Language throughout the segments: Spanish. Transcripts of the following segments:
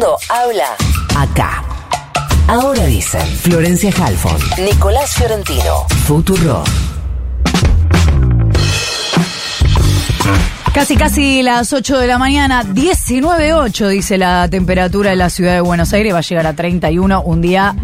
mundo habla acá. Ahora dicen Florencia Halfon, Nicolás Fiorentino, Futuro. Casi, casi las 8 de la mañana, 19.8 dice la temperatura de la ciudad de Buenos Aires, va a llegar a 31, un día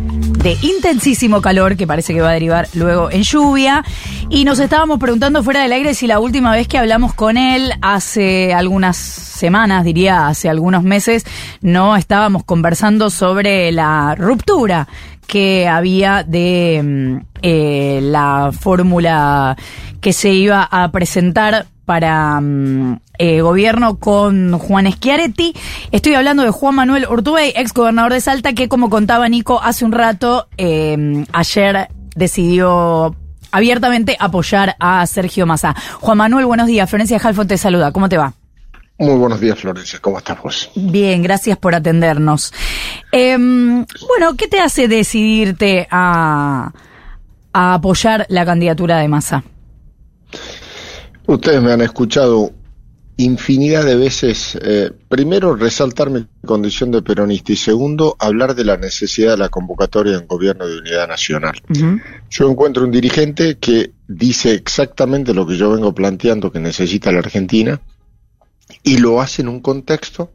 de intensísimo calor que parece que va a derivar luego en lluvia. Y nos estábamos preguntando fuera del aire si la última vez que hablamos con él, hace algunas semanas, diría hace algunos meses, no estábamos conversando sobre la ruptura que había de mm, eh, la fórmula que se iba a presentar para eh, gobierno con Juan Schiaretti. Estoy hablando de Juan Manuel Urtubey, ex gobernador de Salta, que como contaba Nico hace un rato, eh, ayer decidió abiertamente apoyar a Sergio Massa. Juan Manuel, buenos días. Florencia Jalfo te saluda. ¿Cómo te va? Muy buenos días, Florencia. ¿Cómo estás vos? Bien, gracias por atendernos. Em, bueno, ¿qué te hace decidirte a, a apoyar la candidatura de Massa? Ustedes me han escuchado infinidad de veces, eh, primero, resaltar mi condición de peronista y segundo, hablar de la necesidad de la convocatoria de un gobierno de unidad nacional. Yo encuentro un dirigente que dice exactamente lo que yo vengo planteando que necesita la Argentina y lo hace en un contexto,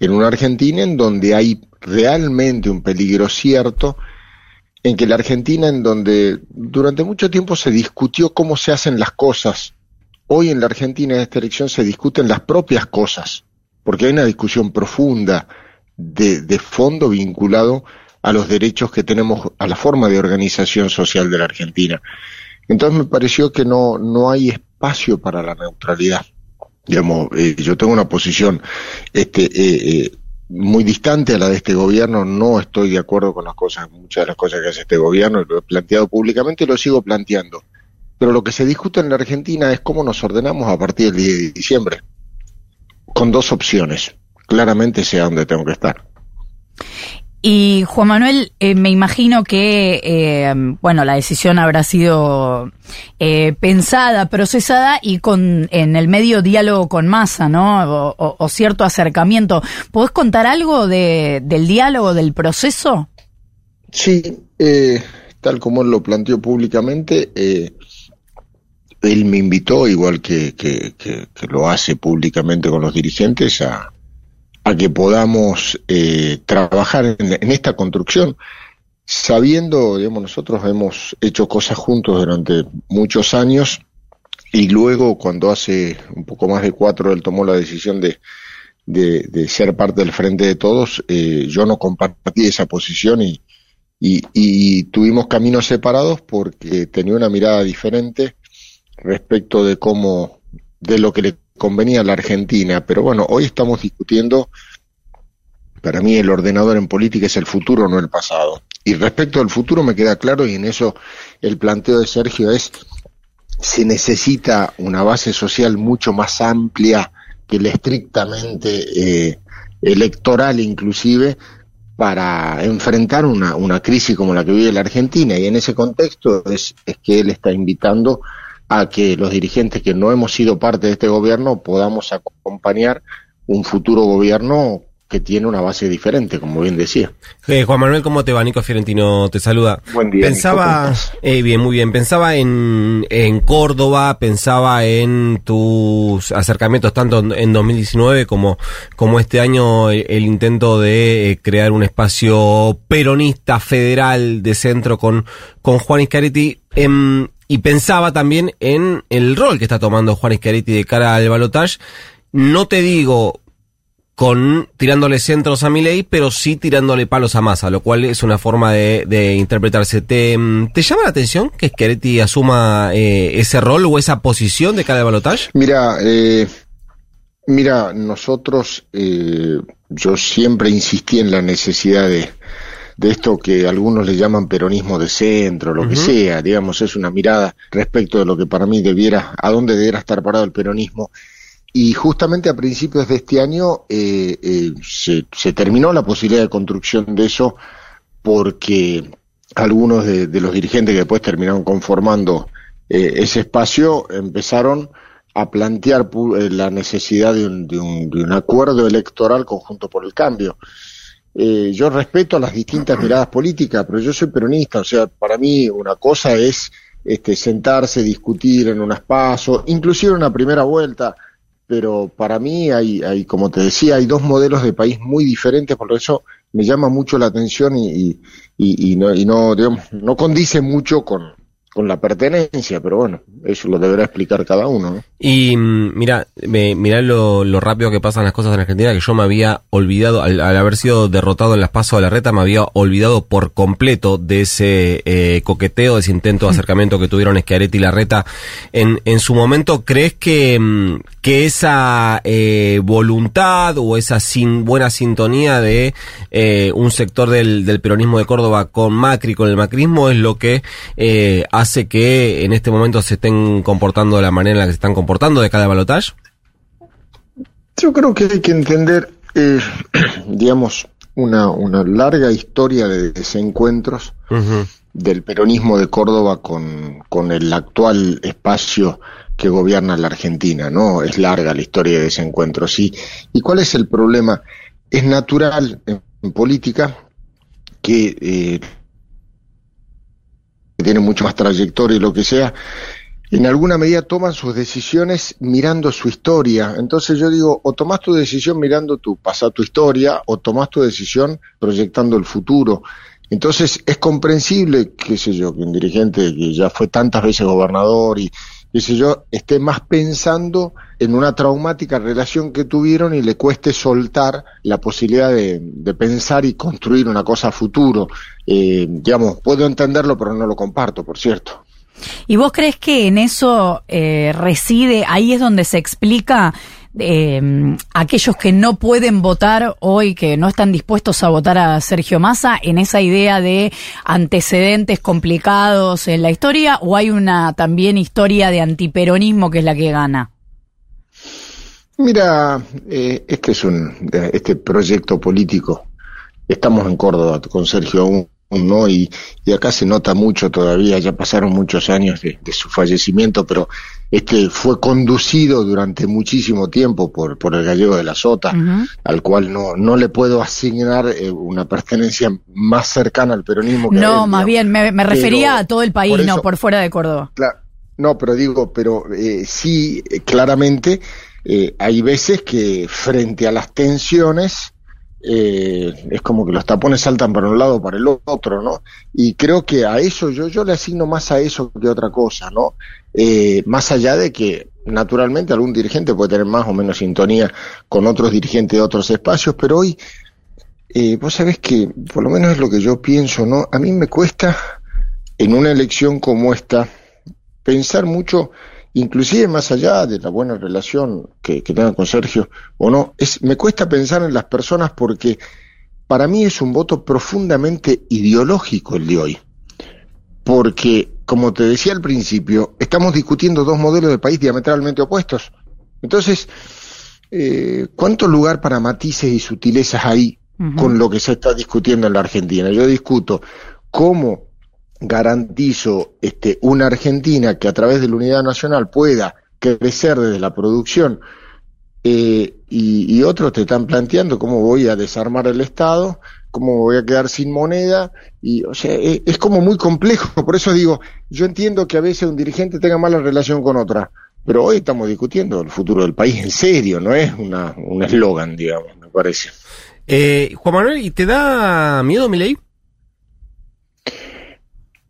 en una Argentina en donde hay realmente un peligro cierto, en que la Argentina, en donde durante mucho tiempo se discutió cómo se hacen las cosas, Hoy en la Argentina en esta elección se discuten las propias cosas, porque hay una discusión profunda de, de fondo vinculado a los derechos que tenemos, a la forma de organización social de la Argentina. Entonces me pareció que no, no hay espacio para la neutralidad. Digamos, eh, yo tengo una posición este, eh, eh, muy distante a la de este gobierno, no estoy de acuerdo con las cosas, muchas de las cosas que hace este gobierno, lo he planteado públicamente y lo sigo planteando. Pero lo que se discute en la Argentina es cómo nos ordenamos a partir del 10 de diciembre, con dos opciones. Claramente sé a dónde tengo que estar. Y Juan Manuel, eh, me imagino que, eh, bueno, la decisión habrá sido eh, pensada, procesada y con en el medio diálogo con masa, ¿no? O, cierto acercamiento. ¿Podés contar algo de, del diálogo, del proceso? Sí, tal como él lo planteó públicamente, él me invitó, igual que, que, lo hace públicamente con los dirigentes, a, a que podamos eh, trabajar en, esta construcción, sabiendo, digamos, nosotros hemos hecho cosas juntos durante muchos años y luego cuando hace un poco más de cuatro él tomó la decisión de, de, ser parte del Frente de Todos, eh, yo no compartí esa posición y, y tuvimos caminos separados porque tenía una mirada diferente respecto de cómo, de lo que le convenía a la Argentina. Pero bueno, hoy estamos discutiendo, para mí el ordenador en política es el futuro, no el pasado. Y respecto al futuro me queda claro, y en eso el planteo de Sergio es, se necesita una base social mucho más amplia que la estrictamente eh, electoral inclusive, para enfrentar una, crisis como la que vive la Argentina. Y en ese contexto es, es que él está invitando a que los dirigentes que no hemos sido parte de este gobierno podamos acompañar un futuro gobierno que tiene una base diferente, como bien decía. Eh, Juan Manuel, ¿cómo te va? Nico Fiorentino te saluda. Buen día. Pensaba, eh, bien, muy bien. Pensaba en, en Córdoba, pensaba en tus acercamientos tanto en 2019 como, como este año el, intento de eh, crear un espacio peronista federal de centro con, con Juan Iscariti. Em, y pensaba también en el rol que está tomando Juan Iscariti de cara al balotage. No te digo con tirándole centros a Milei, pero sí tirándole palos a Massa, lo cual es una forma de, interpretarse. ¿Te, ¿Te, llama la atención que Schiaretti asuma eh, ese rol o esa posición de cara al balotage? Mira, eh, mira, nosotros, eh, yo siempre insistí en la necesidad de, de esto que algunos le llaman peronismo de centro, lo que sea, digamos, es una mirada respecto de lo que para mí debiera, a dónde debiera estar parado el peronismo. Y justamente a principios de este año eh, eh, se, se, terminó la posibilidad de construcción de eso porque algunos de, los dirigentes que después terminaron conformando eh, ese espacio empezaron a plantear la necesidad de un, de un, de un acuerdo electoral conjunto por el cambio eh, yo respeto las distintas miradas políticas, pero yo soy peronista, o sea, para mí una cosa es este, sentarse, discutir en un espacio, inclusive en una primera vuelta, pero para mí hay, hay, como te decía, hay dos modelos de país muy diferentes, por eso me llama mucho la atención y, y, y, y no, y no, digamos, no condice mucho con, con la pertenencia, pero bueno, eso lo deberá explicar cada uno. ¿no? Y mm, mira, me, mirá lo, lo, rápido que pasan las cosas en Argentina, que yo me había olvidado, al, al haber sido derrotado en las pasos de la reta, me había olvidado por completo de ese eh, coqueteo, de ese intento de acercamiento que tuvieron Schiaretti y la reta en, en su momento. ¿Crees que, mm, que esa eh, voluntad o esa sin, buena sintonía de eh, un sector del, del, peronismo de Córdoba con Macri, con el macrismo, es lo que eh, hace que en este momento se estén comportando de la manera en la que se están comportando de cada balotaje? Yo creo que hay que entender, digamos, una, una larga historia de desencuentros uh -huh. del peronismo de Córdoba con, con el actual espacio que gobierna la Argentina, ¿no? Es larga la historia de desencuentros. ¿Y, y cuál es el problema? Es natural en, política que eh, tiene mucho más trayectoria y lo que sea, en alguna medida toman sus decisiones mirando su historia. Entonces yo digo, o tomás tu decisión mirando tu pasado, tu historia, o tomás tu decisión proyectando el futuro. Entonces es comprensible, qué sé yo, que un dirigente que ya fue tantas veces gobernador y qué yo, esté más pensando en una traumática relación que tuvieron y le cueste soltar la posibilidad de, de pensar y construir una cosa a futuro. Eh, digamos, puedo entenderlo, pero no lo comparto, por cierto. ¿Y vos crees que en eso eh, reside, ahí es donde se explica eh, aquellos que no pueden votar hoy, que no están dispuestos a votar a Sergio Massa, en esa idea de antecedentes complicados en la historia, o hay una también historia de antiperonismo que es la que gana? Mira, eh, este es un este proyecto político. Estamos en Córdoba con Sergio aún ¿no? Y, y, acá se nota mucho todavía, ya pasaron muchos años de, de, su fallecimiento, pero este fue conducido durante muchísimo tiempo por, por el gallego de la Sota, uh -huh. al cual no, no le puedo asignar eh, una pertenencia más cercana al peronismo. Que no, él, más bien, me, me refería pero, a todo el país, por eso, no por fuera de Córdoba. Claro, no, pero digo, pero eh, sí, claramente eh, hay veces que frente a las tensiones, eh, es como que los tapones saltan para un lado para el otro, ¿no? Y creo que a eso yo, yo le asigno más a eso que a otra cosa, ¿no? Eh, más allá de que naturalmente algún dirigente puede tener más o menos sintonía con otros dirigentes de otros espacios, pero hoy, eh, vos sabés que, por lo menos es lo que yo pienso, ¿no? A mí me cuesta en una elección como esta pensar mucho inclusive más allá de la buena relación que, que tenga con Sergio o no, es, me cuesta pensar en las personas porque para mí es un voto profundamente ideológico el de hoy. Porque, como te decía al principio, estamos discutiendo dos modelos de país diametralmente opuestos. Entonces, eh, ¿cuánto lugar para matices y sutilezas hay uh -huh. con lo que se está discutiendo en la Argentina? Yo discuto cómo garantizo este, una Argentina que a través de la unidad nacional pueda crecer desde la producción eh, y, otros te están planteando cómo voy a desarmar el Estado, cómo voy a quedar sin moneda y o sea es, es como muy complejo. Por eso digo yo entiendo que a veces un dirigente tenga mala relación con otra pero hoy estamos discutiendo el futuro del país en serio no es una un eslogan digamos me parece. Eh, Juan Manuel y te da miedo mi ley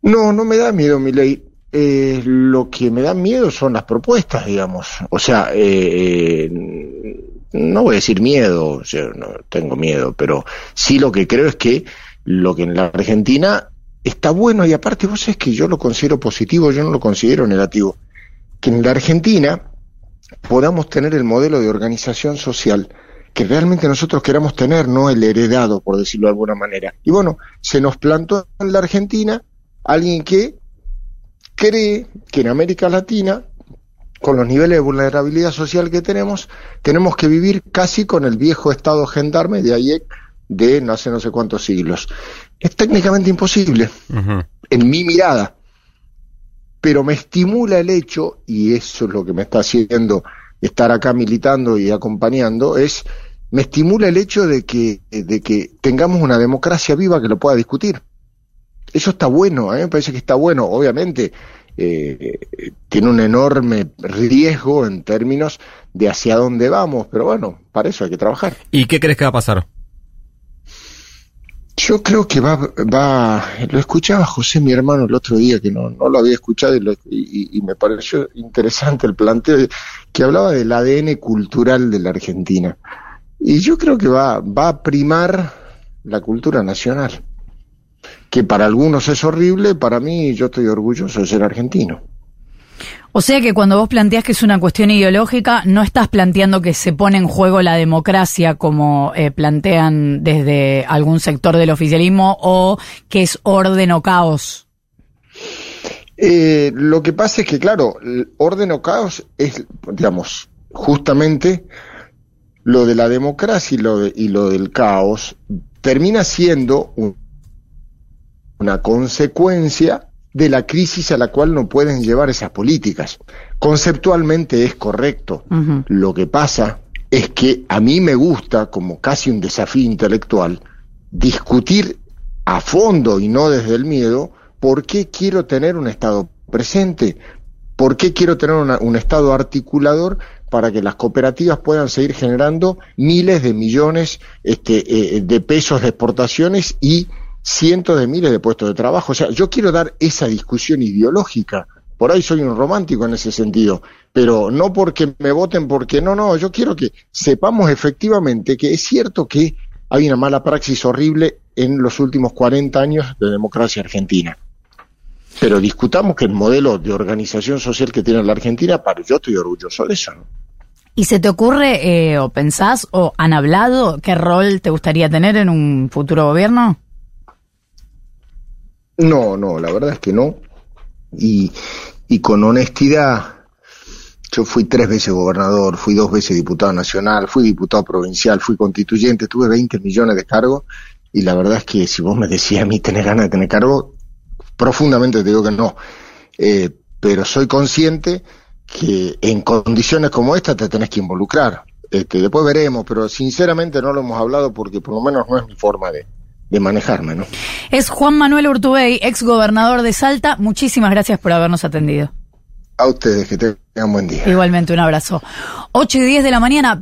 no, no me da miedo mi ley. Eh, lo que me da miedo son las propuestas, digamos. O sea, eh, no voy a decir miedo, o sea, no tengo miedo, pero sí lo que creo es que lo que en la Argentina está bueno y aparte vos es que yo lo considero positivo, yo no lo considero negativo. Que en la Argentina podamos tener el modelo de organización social que realmente nosotros queramos tener, no el heredado, por decirlo de alguna manera. Y bueno, se nos plantó en la Argentina alguien que cree que en América Latina, con los niveles de vulnerabilidad social que tenemos, tenemos que vivir casi con el viejo estado gendarme de ayer de no hace no sé cuántos siglos. Es técnicamente imposible, uh -huh. en mi mirada, pero me estimula el hecho, y eso es lo que me está haciendo estar acá militando y acompañando, es me estimula el hecho de que, de que tengamos una democracia viva que lo pueda discutir. Eso está bueno, a mí me parece que está bueno. Obviamente, eh, tiene un enorme riesgo en términos de hacia dónde vamos, pero bueno, para eso hay que trabajar. ¿Y qué crees que va a pasar? Yo creo que va, va, lo escuchaba José, mi hermano, el otro día, que no, no lo había escuchado y, y, me pareció interesante el planteo, que hablaba del ADN cultural de la Argentina. Y yo creo que va, va a primar la cultura nacional, que para algunos es horrible, para mí yo estoy orgulloso de ser argentino. O sea que cuando vos planteás que es una cuestión ideológica, no estás planteando que se pone en juego la democracia como eh, plantean desde algún sector del oficialismo o que es orden o caos. Eh, lo que pasa es que, claro, orden o caos es, digamos, justamente lo de la democracia y lo, y lo del caos termina siendo una consecuencia de la crisis a la cual no pueden llevar esas políticas. Conceptualmente es correcto. Lo que pasa es que a mí me gusta, como casi un desafío intelectual, discutir a fondo y no desde el miedo, por qué quiero tener un Estado presente, por qué quiero tener un Estado articulador para que las cooperativas puedan seguir generando miles de millones este, eh, de pesos de exportaciones y cientos de miles de puestos de trabajo. O sea, yo quiero dar esa discusión ideológica. Por ahí soy un romántico en ese sentido, pero no porque me voten, porque no, no, yo quiero que sepamos efectivamente que es cierto que hay una mala praxis horrible en los últimos 40 años de democracia argentina. Pero discutamos que el modelo de organización social que tiene la Argentina, para, yo estoy orgulloso de eso. ¿Y se te ocurre eh, o pensás o han hablado qué rol te gustaría tener en un futuro gobierno? No, no, la verdad es que no. Y, con honestidad, yo fui tres veces gobernador, fui dos veces diputado nacional, fui diputado provincial, fui constituyente, tuve 20 millones de cargos y la verdad es que si vos me decías a mí tener ganas de tener cargo, profundamente te digo que no. Eh, pero soy consciente que en condiciones como esta te tenés que involucrar. Este, después veremos, pero sinceramente no lo hemos hablado porque por lo menos no es mi forma de, de manejarme, ¿no? Es Juan Manuel Urtubey, ex gobernador de Salta. Muchísimas gracias por habernos atendido. A ustedes, que tengan buen día. Igualmente, un abrazo. 8 y 10 de la mañana.